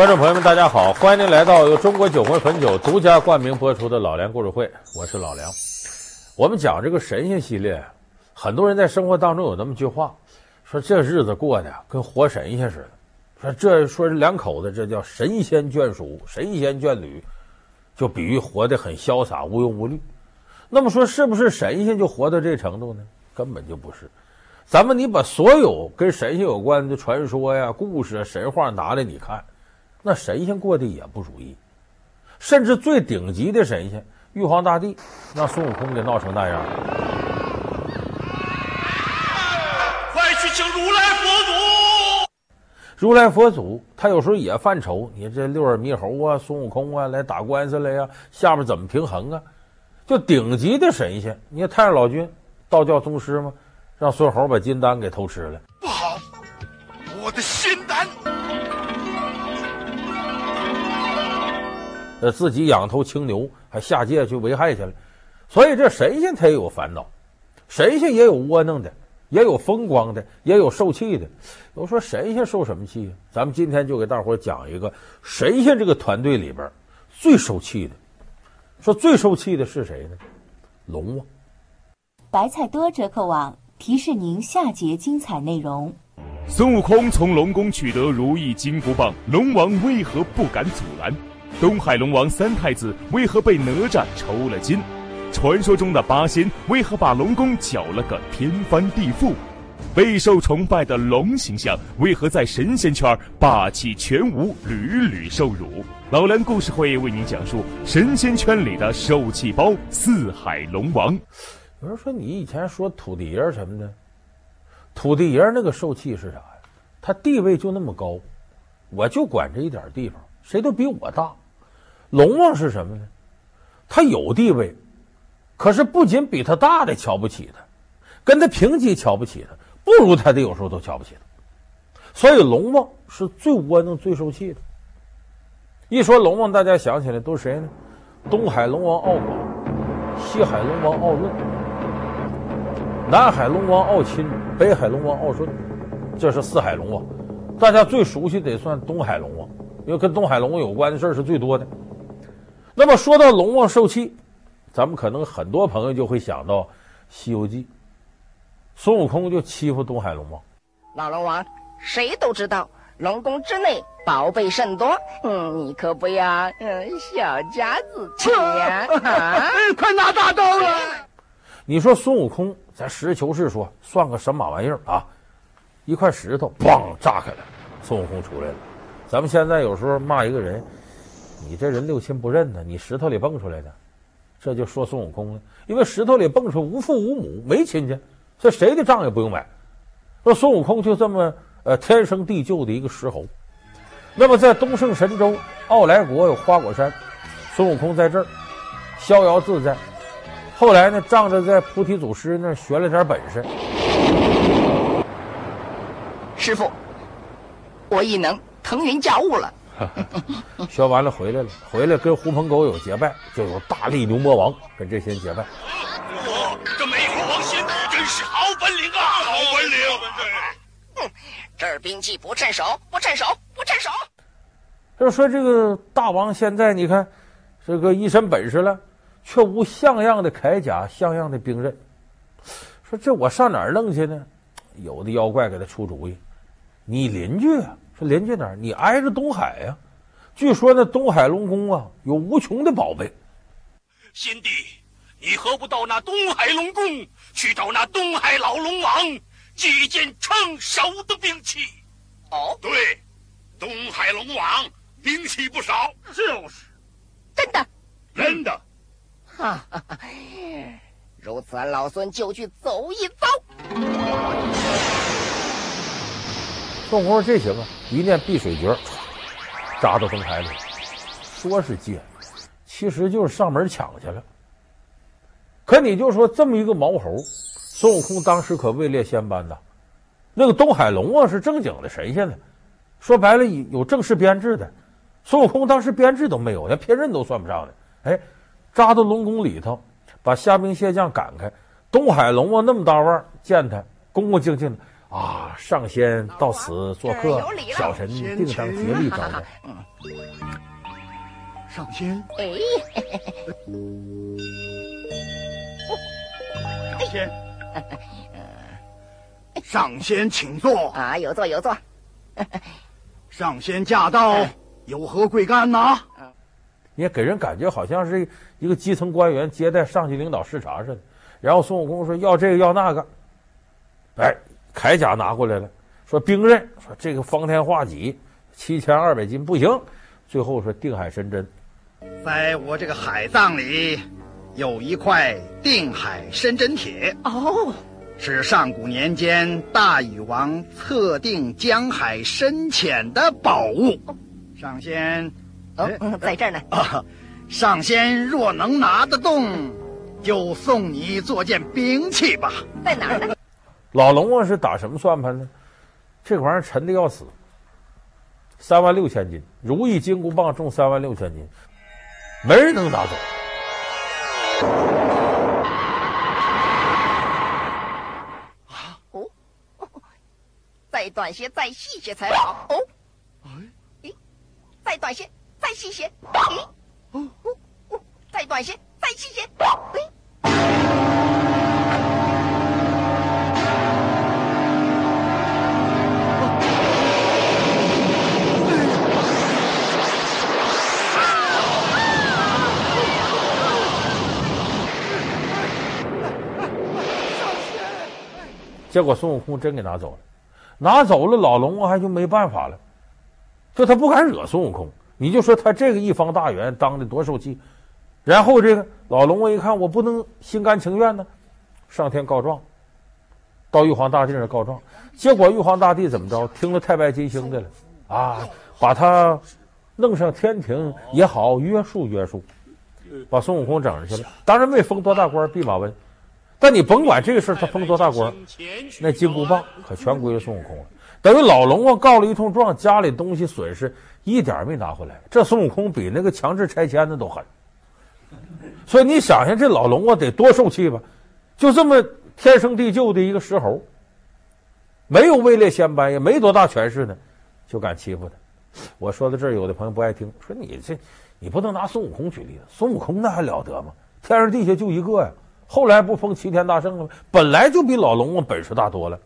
观众朋友们，大家好，欢迎您来到由中国酒魂汾酒独家冠名播出的《老梁故事会》，我是老梁。我们讲这个神仙系列，很多人在生活当中有那么句话，说这日子过得跟活神仙似的。说这说两口子，这叫神仙眷属、神仙眷侣，就比喻活得很潇洒、无忧无虑。那么说，是不是神仙就活到这程度呢？根本就不是。咱们你把所有跟神仙有关的传说呀、故事、神话拿来你看，那神仙过得也不如意。甚至最顶级的神仙玉皇大帝，让孙悟空给闹成那样。快去请如来佛祖！如来佛祖他有时候也犯愁，你这六耳猕猴啊、孙悟空啊来打官司来呀，下面怎么平衡啊？就顶级的神仙，你看太上老君，道教宗师嘛，让孙猴把金丹给偷吃了。不好，我的仙丹！呃，自己养头青牛，还下界去危害去了。所以这神仙他也有烦恼，神仙也有窝囊的，也有风光的，也有受气的。我说神仙受什么气呀？咱们今天就给大伙讲一个神仙这个团队里边最受气的。说最受气的是谁呢？龙王。白菜多折扣网提示您下节精彩内容。孙悟空从龙宫取得如意金箍棒，龙王为何不敢阻拦？东海龙王三太子为何被哪吒抽了筋？传说中的八仙为何把龙宫搅了个天翻地覆？备受崇拜的龙形象为何在神仙圈霸气全无，屡屡受辱？老梁故事会为您讲述神仙圈里的受气包四海龙王。有人说你以前说土地爷什么的，土地爷那个受气是啥呀？他地位就那么高，我就管这一点地方，谁都比我大。龙王是什么呢？他有地位，可是不仅比他大的瞧不起他，跟他平级瞧不起他，不如他的有时候都瞧不起他。所以龙王是最窝囊、最受气的。一说龙王，大家想起来都是谁呢？东海龙王敖广，西海龙王敖闰，南海龙王敖钦，北海龙王敖顺，这是四海龙王。大家最熟悉得算东海龙王，因为跟东海龙王有关的事是最多的。那么说到龙王受气，咱们可能很多朋友就会想到《西游记》，孙悟空就欺负东海龙王。老龙王，谁都知道。龙宫之内宝贝甚多，嗯，你可不要嗯小家子气呀！啊、快拿大刀了！你说孙悟空，咱实事求是说，算个神马玩意儿啊？一块石头，嘣炸开了，孙悟空出来了。咱们现在有时候骂一个人，你这人六亲不认呢，你石头里蹦出来的，这就说孙悟空了。因为石头里蹦出无父无母，没亲戚，这谁的账也不用买。说孙悟空就这么。呃，天生地就的一个石猴。那么，在东胜神州傲来国有花果山，孙悟空在这儿逍遥自在。后来呢，仗着在菩提祖师那儿学了点本事。师傅，我已能腾云驾雾了。学完了回来了，回来跟狐朋狗友结拜，就有大力牛魔王跟这些人结拜。我这美猴王仙真是好本领啊！好本领！哼。这儿兵器不趁手，不趁手，不趁手。就说这个大王现在你看，这个一身本事了，却无像样的铠甲，像样的兵刃。说这我上哪儿弄去呢？有的妖怪给他出主意，你邻居啊？说连接哪儿？你挨着东海呀、啊？据说那东海龙宫啊，有无穷的宝贝。先帝，你何不到那东海龙宫去找那东海老龙王？几件称手的兵器，哦，对，东海龙王兵器不少，就是，真的，真的，哈哈哈！如此，俺老孙就去走一遭。孙悟空这行啊，一念碧水诀，扎到东海里，说是借，其实就是上门抢去了。可你就说这么一个毛猴。孙悟空当时可位列仙班呐，那个东海龙王是正经的神仙呢，说白了有正式编制的，孙悟空当时编制都没有，连聘任都算不上的。哎，扎到龙宫里头，把虾兵蟹将赶开。东海龙王那么大腕，见他恭恭敬敬的，啊，上仙到此做客小臣定当竭力招待。上仙，哎，上仙，上仙，请坐。啊，有座有座。上仙驾到，有何贵干呐？也给人感觉好像是一个基层官员接待上级领导视察似的。然后孙悟空说要这个要那个，哎，铠甲拿过来了，说兵刃，说这个方天画戟七千二百斤不行，最后说定海神针，在我这个海葬里有一块定海神针铁哦，是上古年间大禹王测定江海深浅的宝物。上仙，哦在这儿呢。啊，上仙若能拿得动，就送你做件兵器吧。在哪儿呢？老龙王是打什么算盘呢？这玩意儿沉的要死，三万六千斤，如意金箍棒重三万六千斤，没人能拿走。哦，再短些，再细些才好。哦，咦，再短些，再细些。咦，哦哦，再短些，再细些。哎，结果孙悟空真给拿走了，拿走了，老龙王还就没办法了，就他不敢惹孙悟空。你就说他这个一方大员当的多受气，然后这个老龙王一看，我不能心甘情愿呢，上天告状，到玉皇大帝那告状。结果玉皇大帝怎么着？听了太白金星的了啊，把他弄上天庭也好约束约束，把孙悟空整上去了。当然没封多大官，弼马温。但你甭管这个事儿，他封多大官，那金箍棒可全归了孙悟空了。等于老龙王告了一通状，家里东西损失一点没拿回来。这孙悟空比那个强制拆迁的都狠。所以你想想，这老龙王得多受气吧？就这么天生地就的一个石猴，没有位列仙班，也没多大权势呢，就敢欺负他。我说到这儿，有的朋友不爱听，说你这你不能拿孙悟空举例子，孙悟空那还了得吗？天上地下就一个呀。后来不封齐天大圣了吗？本来就比老龙王本事大多了，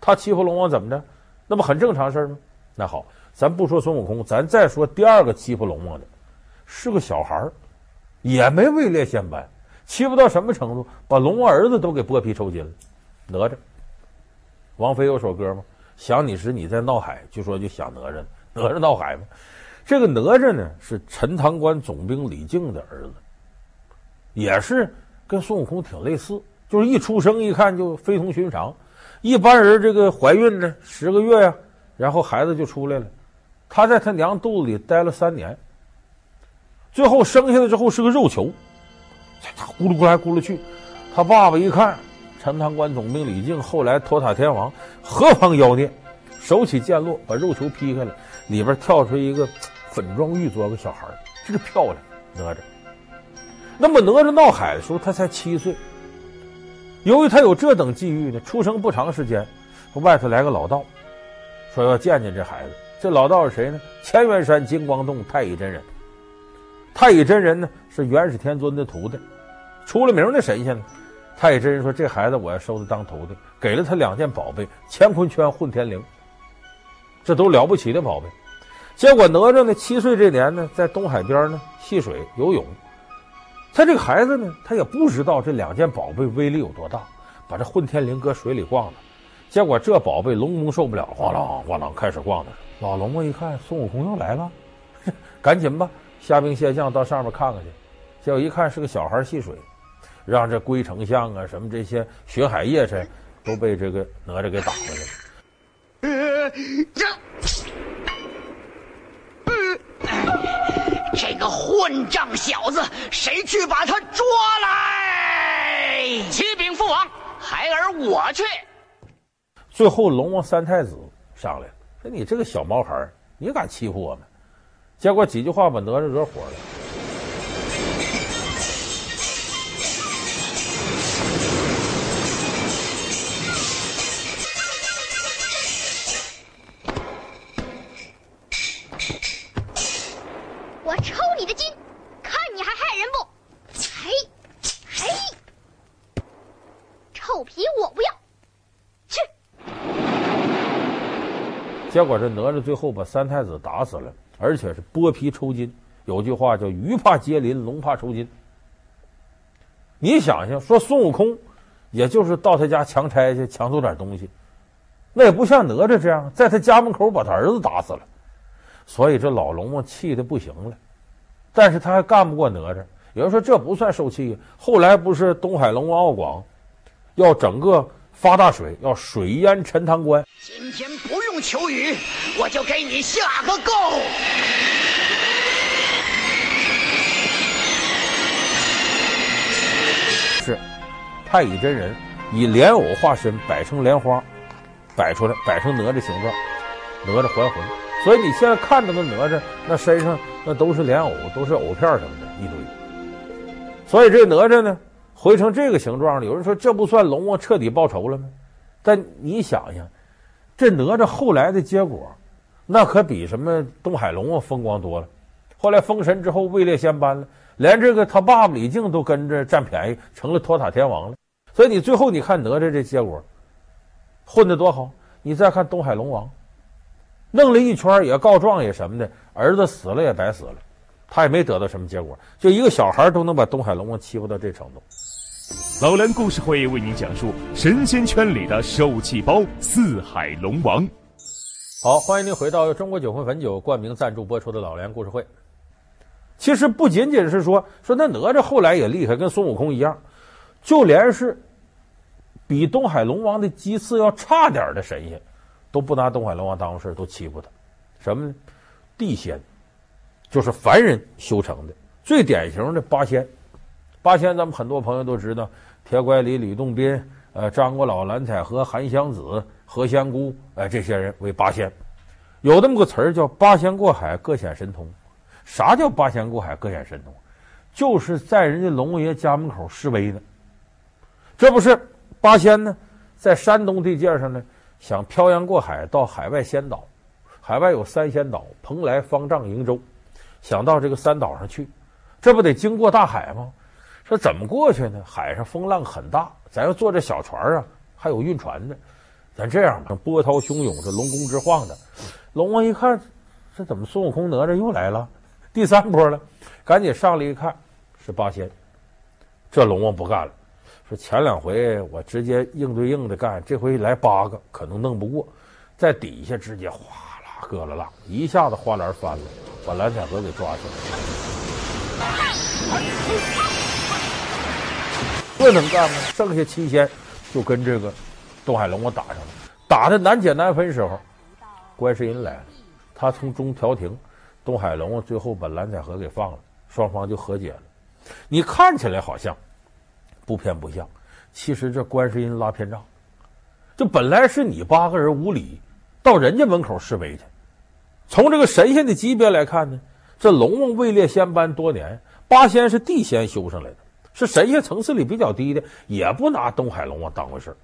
他欺负龙王怎么着？那不很正常事吗？那好，咱不说孙悟空，咱再说第二个欺负龙王的，是个小孩，也没位列仙班，欺负到什么程度？把龙王儿子都给剥皮抽筋了。哪吒，王菲有首歌吗？想你时你在闹海，就说就想哪吒，哪吒闹海吗。这个哪吒呢，是陈塘关总兵李靖的儿子，也是。跟孙悟空挺类似，就是一出生一看就非同寻常。一般人这个怀孕呢十个月呀、然后孩子就出来了。他在他娘肚子里待了三年，最后生下来之后是个肉球，他咕噜咕来咕噜去。他爸爸一看，陈塘关总兵李靖，后来托塔天王，何方妖孽？手起剑落，把肉球劈开了，里边跳出一个粉妆玉琢个小孩，这个漂亮，哪吒。那么哪吒闹海的时候，他才七岁。由于他有这等际遇呢，出生不长时间，外头来个老道，说要见见这孩子。这老道是谁呢？乾元山金光洞太乙真人。太乙真人呢是元始天尊的徒弟，出了名的神仙。太乙真人说：“这孩子我要收他当徒弟，给了他两件宝贝：乾坤圈、混天绫。这都了不起的宝贝。结果哪吒呢，七岁这年呢，在东海边呢戏水游泳。”他这个孩子呢，他也不知道这两件宝贝威力有多大，把这混天绫搁水里逛了，结果这宝贝龙宫受不了，哗啷哗啷开始逛的。老龙王一看孙悟空又来了，赶紧吧，虾兵蟹将到上面看看去。结果一看是个小孩戏水，让这龟丞相啊什么这些巡海夜叉都被这个哪吒给打回来了。呃，个混账小子，谁去把他捉来？启禀父王，孩儿我去。最后，龙王三太子上来了，说：“你这个小毛孩，你敢欺负我们？”结果几句话把哪吒惹火了。结果这哪吒最后把三太子打死了，而且是剥皮抽筋。有句话叫“鱼怕接鳞，龙怕抽筋”。你想想，说孙悟空，也就是到他家强拆去抢走点东西，那也不像哪吒这样，在他家门口把他儿子打死了。所以这老龙王气得不行了，但是他还干不过哪吒。有人说这不算受气，后来不是东海龙王敖广要整个发大水，要水淹陈塘关。今天不求雨，我就给你下个够。是太乙真人以莲藕化身摆成莲花，摆出来摆成哪吒形状，哪吒还魂。所以你现在看到的哪吒，那身上那都是莲藕，都是藕片什么的一堆。所以这哪吒呢，回成这个形状了。有人说这不算龙王彻底报仇了吗？但你想想，这哪吒后来的结果，那可比什么东海龙王风光多了。后来封神之后位列仙班了。连这个他爸爸李靖都跟着占便宜，成了托塔天王了。所以你最后你看哪吒这结果，混得多好。你再看东海龙王，弄了一圈也告状也什么的，儿子死了也白死了，他也没得到什么结果。就一个小孩都能把东海龙王欺负到这程度。老梁故事会为您讲述神仙圈里的受气包四海龙王。好，欢迎您回到中国酒魂汾酒冠名赞助播出的老梁故事会。其实不仅仅是说说那哪吒后来也厉害，跟孙悟空一样，就连是比东海龙王的鸡次要差点的神仙，都不拿东海龙王当回事，都欺负他。什么呢？地仙，就是凡人修成的。最典型的八仙，八仙咱们很多朋友都知道，铁拐李、吕洞宾、呃张果老、蓝采和、韩湘子、何仙姑，哎、呃，这些人为八仙。有这么个词儿叫“八仙过海，各显神通”。啥叫八仙过海，各显神通？就是在人家龙爷家门口示威呢。这不是八仙呢，在山东地界上呢，想漂洋过海到海外仙岛。海外有三仙岛：蓬莱、方丈、瀛洲。想到这个三岛上去，这不得经过大海吗？说怎么过去呢？海上风浪很大，咱要坐这小船啊，还有运船的。咱这样吧，波涛汹涌，这龙宫之晃的。龙王一看，这怎么孙悟空、哪吒又来了？第三波了，赶紧上来一看，是八仙。这龙王不干了，说前两回我直接硬对硬的干，这回来八个可能弄不过，在底下直接哗啦咯啦啦，一下子花篮翻了，把蓝采和给抓起来。这能干吗？剩下七仙就跟这个东海龙王打上了，打的难解难分时候，观世音来了，他从中调停。东海龙王最后把蓝采和给放了，双方就和解了。你看起来好像不偏不向，其实这观世音拉偏账。这本来是你八个人无礼，到人家门口示威去。从这个神仙的级别来看呢，这龙王位列仙班多年，八仙是地仙修上来的，是神仙层次里比较低的，也不拿东海龙王当回事。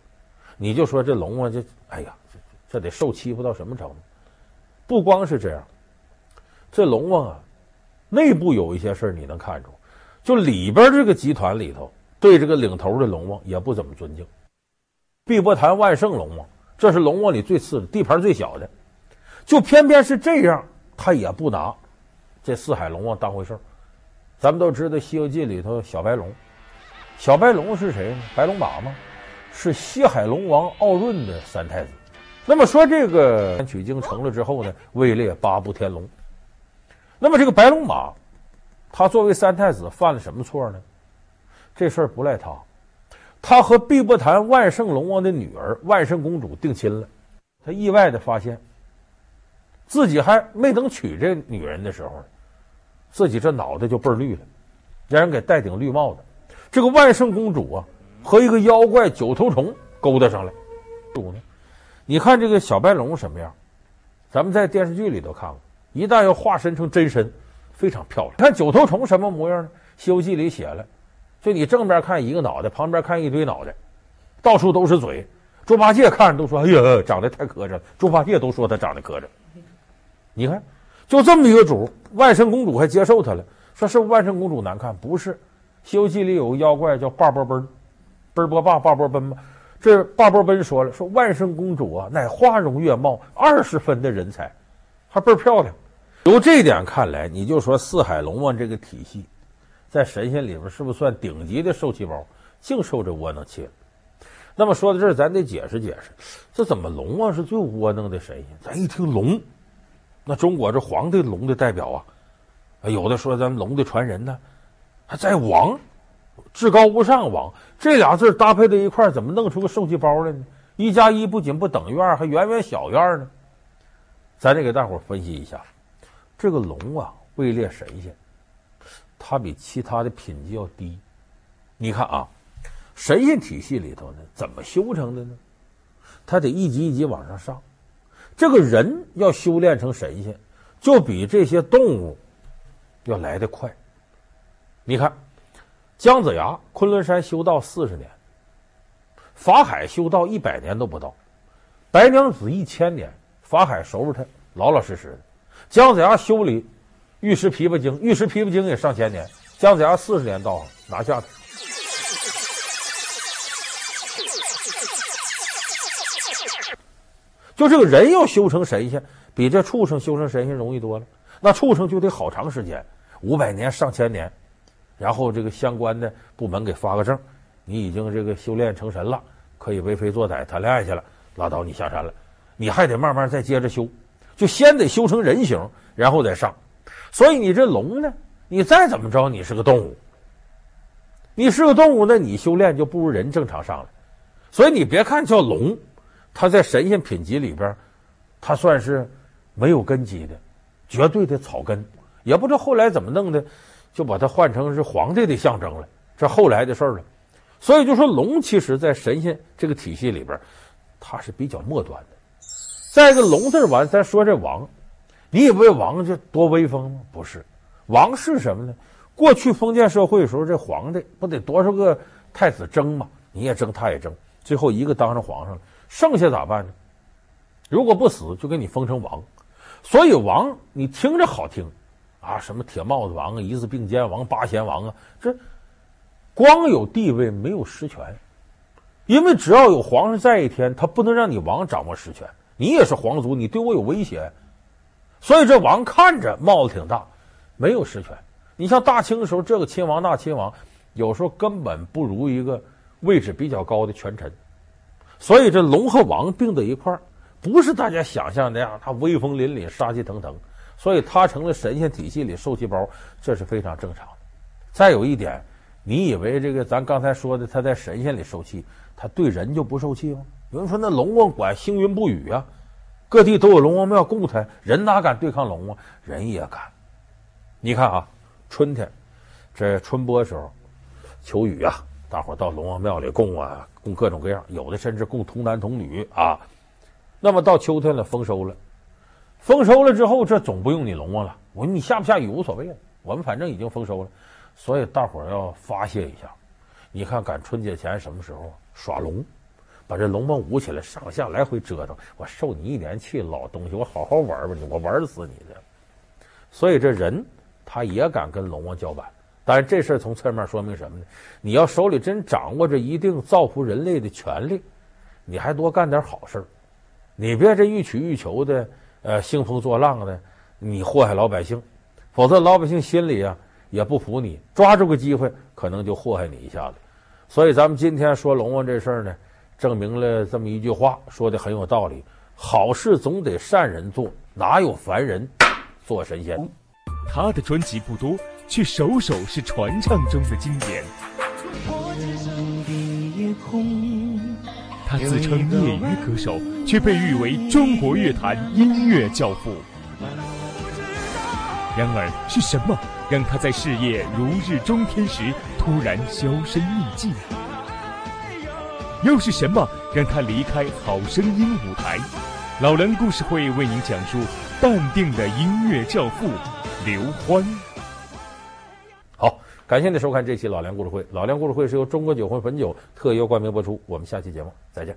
你就说这龙王这，哎呀，这这得受欺负到什么程度？不光是这样。这龙王啊，内部有一些事你能看出，就里边这个集团里头，对这个领头的龙王也不怎么尊敬。碧波潭万圣龙王，这是龙王里最次的，地盘最小的，就偏偏是这样，他也不拿这四海龙王当回事儿。咱们都知道《西游记》里头小白龙，小白龙是谁呢？白龙马吗？是西海龙王奥润的三太子。那么说这个取经成了之后呢，位列八部天龙。那么这个白龙马，他作为三太子犯了什么错呢？这事儿不赖他，他和碧波潭万圣龙王的女儿万圣公主定亲了。他意外的发现，自己还没等娶这女人的时候，自己这脑袋就倍儿绿了，让人给戴顶绿帽子。这个万圣公主啊，和一个妖怪九头虫勾搭上了。主呢？你看这个小白龙什么样？咱们在电视剧里头看过。一旦要化身成真身，非常漂亮。看九头虫什么模样呢？《西游记》里写了，就你正面看一个脑袋，旁边看一堆脑袋，到处都是嘴。猪八戒看着都说：“哎呀，长得太磕碜。”猪八戒都说他长得磕碜。你看，就这么一个主，万圣公主还接受他了，说是不是万圣公主难看？不是，《西游记》里有个妖怪叫霸波奔，奔波霸霸波奔嘛。这霸波奔说了，说万圣公主啊，乃花容月貌，二十分的人才，还倍儿漂亮。由这点看来，你就说四海龙王这个体系，在神仙里边是不是算顶级的受气包？净受这窝囊气了。那么说到这儿，咱得解释解释，这怎么龙王是最窝囊的神仙？咱一听龙，那中国这皇帝龙的代表啊，有的说咱龙的传人呢，还在王，至高无上王这俩字搭配在一块，怎么弄出个受气包来呢？一加一不仅不等于二，还远远小于二呢。咱得给大伙分析一下。这个龙啊，位列神仙，它比其他的品级要低。你看啊，神仙体系里头呢，怎么修成的呢？它得一级一级往上上。这个人要修炼成神仙，就比这些动物要来得快。你看，姜子牙昆仑山修道四十年，法海修道一百年都不到，白娘子一千年，法海收拾他老老实实的。姜子牙修理玉石琵琶精，玉石琵琶精也上千年，姜子牙四十年到拿下他。就这个人要修成神仙，比这畜生修成神仙容易多了。那畜生就得好长时间，五百年、上千年，然后这个相关的部门给发个证，你已经这个修炼成神了，可以为非作歹、谈恋爱去了，拉倒，你下山了，你还得慢慢再接着修。就先得修成人形，然后再上。所以你这龙呢，你再怎么着，你是个动物。你是个动物，那你修炼就不如人正常上了。所以你别看叫龙，他在神仙品级里边，他算是没有根基的，绝对的草根。也不知道后来怎么弄的，就把它换成是皇帝的象征了。这后来的事儿了。所以就说龙，其实在神仙这个体系里边，它是比较末端的。再一个龙字完，咱说这王，你以为王就多威风吗？不是，王是什么呢？过去封建社会的时候，这皇帝不得多少个太子争吗？你也争，他也争，最后一个当上皇上了，剩下咋办呢？如果不死，就给你封成王。所以王你听着好听，啊，什么铁帽子王啊，一字并肩王、八贤王啊，这光有地位没有实权，因为只要有皇上在一天，他不能让你王掌握实权。你也是皇族，你对我有威胁，所以这王看着帽子挺大，没有实权。你像大清的时候，这个亲王那亲王，有时候根本不如一个位置比较高的权臣。所以这龙和王并在一块儿，不是大家想象那样，他威风凛凛、杀气腾腾。所以他成了神仙体系里受气包，这是非常正常的。再有一点，你以为这个咱刚才说的他在神仙里受气，他对人就不受气吗？有人说那龙王管星云布雨啊，各地都有龙王庙供他，人哪敢对抗龙王？人也敢。你看啊，春天这春播时候求雨啊，大伙到龙王庙里供啊，供各种各样，有的甚至供童男童女啊。那么到秋天了，丰收了，丰收了之后，这总不用你龙王了。我说你下不下雨无所谓了，我们反正已经丰收了，所以大伙要发泄一下。你看赶春节前什么时候耍龙？把这龙王舞起来，上下来回折腾，我受你一年气，老东西，我好好玩吧你，我玩死你的。所以这人他也敢跟龙王叫板，当然这事儿从侧面说明什么呢？你要手里真掌握着一定造福人类的权利，你还多干点好事，你别这欲取欲求的，呃，兴风作浪的，你祸害老百姓，否则老百姓心里啊也不服你，抓住个机会可能就祸害你一下子。所以咱们今天说龙王这事儿呢。证明了这么一句话，说的很有道理：好事总得善人做，哪有凡人做神仙？他的专辑不多，却首首是传唱中的经典。他自称业余歌手，却被誉为中国乐坛音乐教父。然而，是什么让他在事业如日中天时突然销声匿迹？又是什么让他离开《好声音》舞台？老梁故事会为您讲述淡定的音乐教父刘欢。感谢您收看这期老梁故事会。老梁故事会是由中国酒魂汾酒特约冠名播出。我们下期节目再见。